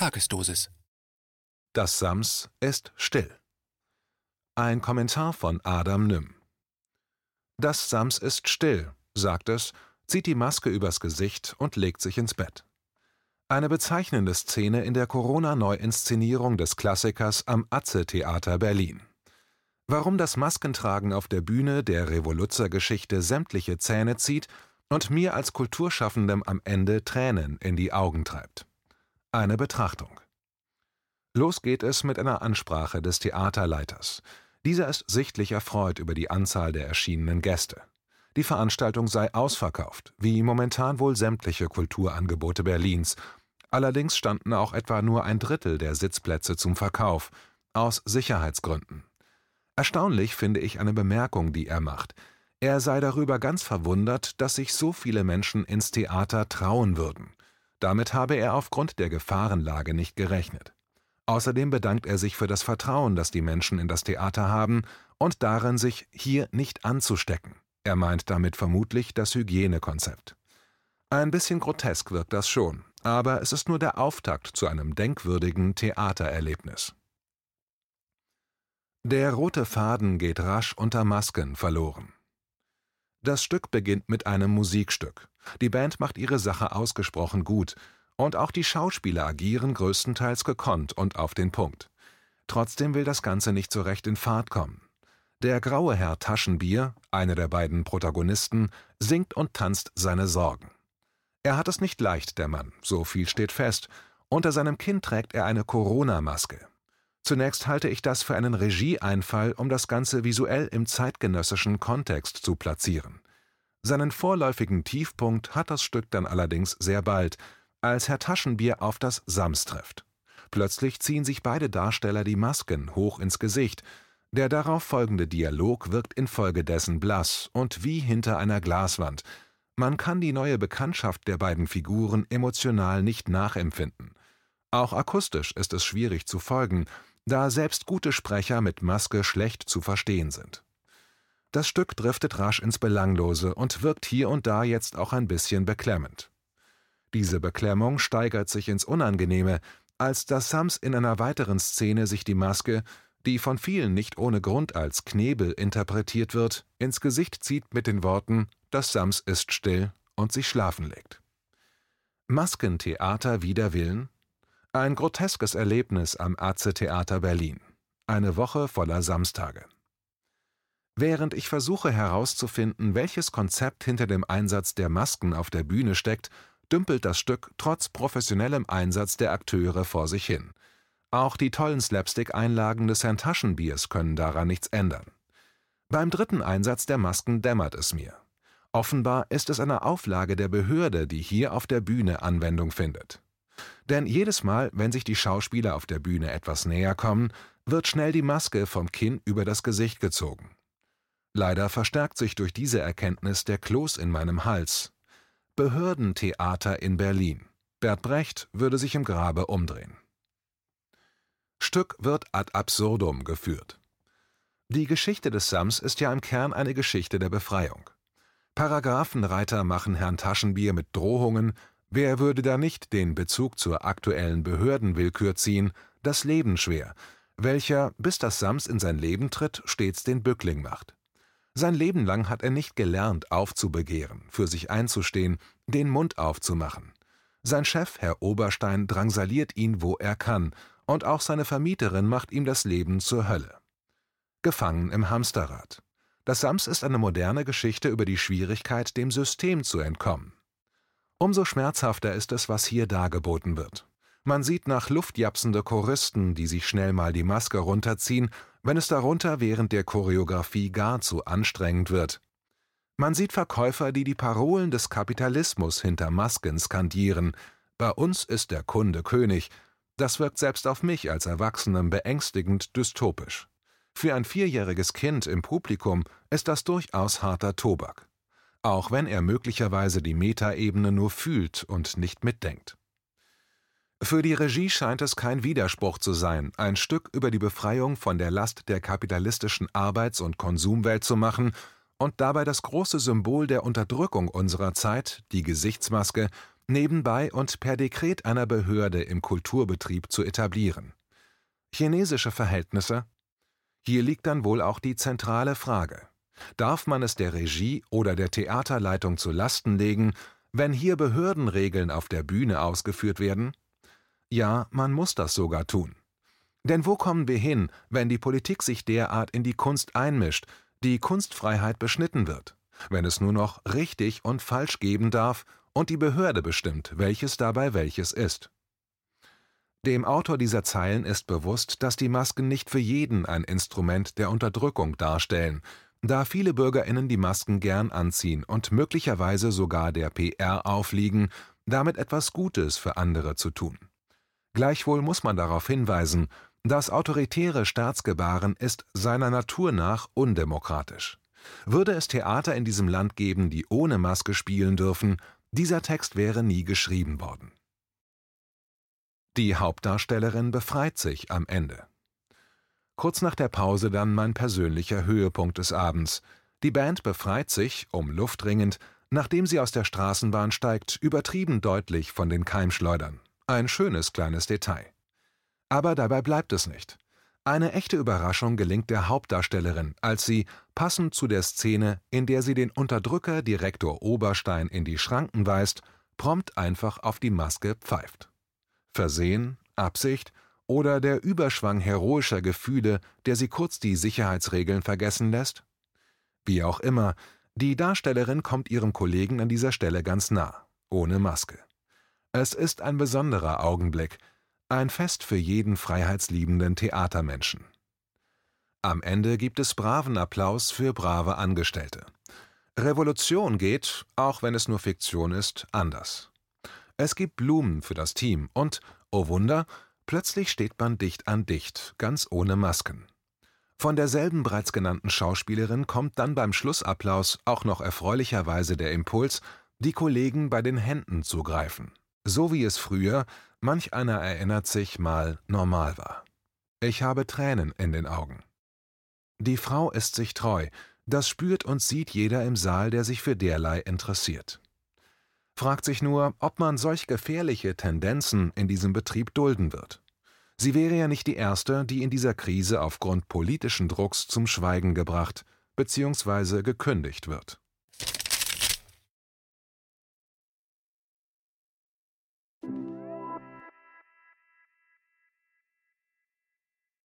Tagesdosis. Das Sams ist still. Ein Kommentar von Adam Nimm. Das Sams ist still, sagt es, zieht die Maske übers Gesicht und legt sich ins Bett. Eine bezeichnende Szene in der Corona-Neuinszenierung des Klassikers am Atze-Theater Berlin. Warum das Maskentragen auf der Bühne der Revoluzzer-Geschichte sämtliche Zähne zieht und mir als Kulturschaffendem am Ende Tränen in die Augen treibt. Eine Betrachtung. Los geht es mit einer Ansprache des Theaterleiters. Dieser ist sichtlich erfreut über die Anzahl der erschienenen Gäste. Die Veranstaltung sei ausverkauft, wie momentan wohl sämtliche Kulturangebote Berlins. Allerdings standen auch etwa nur ein Drittel der Sitzplätze zum Verkauf, aus Sicherheitsgründen. Erstaunlich finde ich eine Bemerkung, die er macht. Er sei darüber ganz verwundert, dass sich so viele Menschen ins Theater trauen würden. Damit habe er aufgrund der Gefahrenlage nicht gerechnet. Außerdem bedankt er sich für das Vertrauen, das die Menschen in das Theater haben und darin, sich hier nicht anzustecken. Er meint damit vermutlich das Hygienekonzept. Ein bisschen grotesk wirkt das schon, aber es ist nur der Auftakt zu einem denkwürdigen Theatererlebnis. Der rote Faden geht rasch unter Masken verloren. Das Stück beginnt mit einem Musikstück. Die Band macht ihre Sache ausgesprochen gut, und auch die Schauspieler agieren größtenteils gekonnt und auf den Punkt. Trotzdem will das Ganze nicht so recht in Fahrt kommen. Der graue Herr Taschenbier, einer der beiden Protagonisten, singt und tanzt seine Sorgen. Er hat es nicht leicht, der Mann, so viel steht fest. Unter seinem Kinn trägt er eine Corona-Maske. Zunächst halte ich das für einen Regieeinfall, um das Ganze visuell im zeitgenössischen Kontext zu platzieren. Seinen vorläufigen Tiefpunkt hat das Stück dann allerdings sehr bald, als Herr Taschenbier auf das Sams trifft. Plötzlich ziehen sich beide Darsteller die Masken hoch ins Gesicht. Der darauf folgende Dialog wirkt infolgedessen blass und wie hinter einer Glaswand. Man kann die neue Bekanntschaft der beiden Figuren emotional nicht nachempfinden. Auch akustisch ist es schwierig zu folgen, da selbst gute Sprecher mit Maske schlecht zu verstehen sind. Das Stück driftet rasch ins Belanglose und wirkt hier und da jetzt auch ein bisschen beklemmend. Diese Beklemmung steigert sich ins Unangenehme, als das Sams in einer weiteren Szene sich die Maske, die von vielen nicht ohne Grund als Knebel interpretiert wird, ins Gesicht zieht mit den Worten Das Sams ist still und sich schlafen legt. Maskentheater wider Willen? Ein groteskes Erlebnis am Atze Theater Berlin. Eine Woche voller Samstage. Während ich versuche herauszufinden, welches Konzept hinter dem Einsatz der Masken auf der Bühne steckt, dümpelt das Stück trotz professionellem Einsatz der Akteure vor sich hin. Auch die tollen Slapstick-Einlagen des Herrn Taschenbiers können daran nichts ändern. Beim dritten Einsatz der Masken dämmert es mir. Offenbar ist es eine Auflage der Behörde, die hier auf der Bühne Anwendung findet. Denn jedes Mal, wenn sich die Schauspieler auf der Bühne etwas näher kommen, wird schnell die Maske vom Kinn über das Gesicht gezogen. Leider verstärkt sich durch diese Erkenntnis der Kloß in meinem Hals. Behördentheater in Berlin. Bert Brecht würde sich im Grabe umdrehen. Stück wird ad absurdum geführt. Die Geschichte des Sams ist ja im Kern eine Geschichte der Befreiung. Paragraphenreiter machen Herrn Taschenbier mit Drohungen, Wer würde da nicht den Bezug zur aktuellen Behördenwillkür ziehen, das Leben schwer, welcher, bis das Sams in sein Leben tritt, stets den Bückling macht. Sein Leben lang hat er nicht gelernt, aufzubegehren, für sich einzustehen, den Mund aufzumachen. Sein Chef, Herr Oberstein, drangsaliert ihn, wo er kann, und auch seine Vermieterin macht ihm das Leben zur Hölle. Gefangen im Hamsterrad. Das Sams ist eine moderne Geschichte über die Schwierigkeit, dem System zu entkommen. Umso schmerzhafter ist es, was hier dargeboten wird. Man sieht nach luftjapsende Choristen, die sich schnell mal die Maske runterziehen, wenn es darunter während der Choreografie gar zu anstrengend wird. Man sieht Verkäufer, die die Parolen des Kapitalismus hinter Masken skandieren. Bei uns ist der Kunde König. Das wirkt selbst auf mich als Erwachsenem beängstigend dystopisch. Für ein vierjähriges Kind im Publikum ist das durchaus harter Tobak auch wenn er möglicherweise die Metaebene nur fühlt und nicht mitdenkt. Für die Regie scheint es kein Widerspruch zu sein, ein Stück über die Befreiung von der Last der kapitalistischen Arbeits- und Konsumwelt zu machen und dabei das große Symbol der Unterdrückung unserer Zeit, die Gesichtsmaske, nebenbei und per Dekret einer Behörde im Kulturbetrieb zu etablieren. Chinesische Verhältnisse? Hier liegt dann wohl auch die zentrale Frage. Darf man es der Regie oder der Theaterleitung zu Lasten legen, wenn hier Behördenregeln auf der Bühne ausgeführt werden? Ja, man muss das sogar tun. Denn wo kommen wir hin, wenn die Politik sich derart in die Kunst einmischt, die Kunstfreiheit beschnitten wird, wenn es nur noch richtig und falsch geben darf und die Behörde bestimmt, welches dabei welches ist? Dem Autor dieser Zeilen ist bewusst, dass die Masken nicht für jeden ein Instrument der Unterdrückung darstellen, da viele Bürgerinnen die Masken gern anziehen und möglicherweise sogar der PR aufliegen, damit etwas Gutes für andere zu tun. Gleichwohl muss man darauf hinweisen, das autoritäre Staatsgebaren ist seiner Natur nach undemokratisch. Würde es Theater in diesem Land geben, die ohne Maske spielen dürfen, dieser Text wäre nie geschrieben worden. Die Hauptdarstellerin befreit sich am Ende. Kurz nach der Pause dann mein persönlicher Höhepunkt des Abends. Die Band befreit sich, um Luft ringend, nachdem sie aus der Straßenbahn steigt, übertrieben deutlich von den Keimschleudern. Ein schönes kleines Detail. Aber dabei bleibt es nicht. Eine echte Überraschung gelingt der Hauptdarstellerin, als sie, passend zu der Szene, in der sie den Unterdrücker Direktor Oberstein in die Schranken weist, prompt einfach auf die Maske pfeift. Versehen, Absicht oder der Überschwang heroischer Gefühle, der sie kurz die Sicherheitsregeln vergessen lässt? Wie auch immer, die Darstellerin kommt ihrem Kollegen an dieser Stelle ganz nah, ohne Maske. Es ist ein besonderer Augenblick, ein Fest für jeden freiheitsliebenden Theatermenschen. Am Ende gibt es braven Applaus für brave Angestellte. Revolution geht, auch wenn es nur Fiktion ist, anders. Es gibt Blumen für das Team und, oh Wunder, plötzlich steht man dicht an dicht, ganz ohne Masken. Von derselben bereits genannten Schauspielerin kommt dann beim Schlussapplaus auch noch erfreulicherweise der Impuls, die Kollegen bei den Händen zu greifen. So wie es früher, manch einer erinnert sich, mal normal war. Ich habe Tränen in den Augen. Die Frau ist sich treu, das spürt und sieht jeder im Saal, der sich für derlei interessiert. Fragt sich nur, ob man solch gefährliche Tendenzen in diesem Betrieb dulden wird. Sie wäre ja nicht die erste, die in dieser Krise aufgrund politischen Drucks zum Schweigen gebracht bzw. gekündigt wird.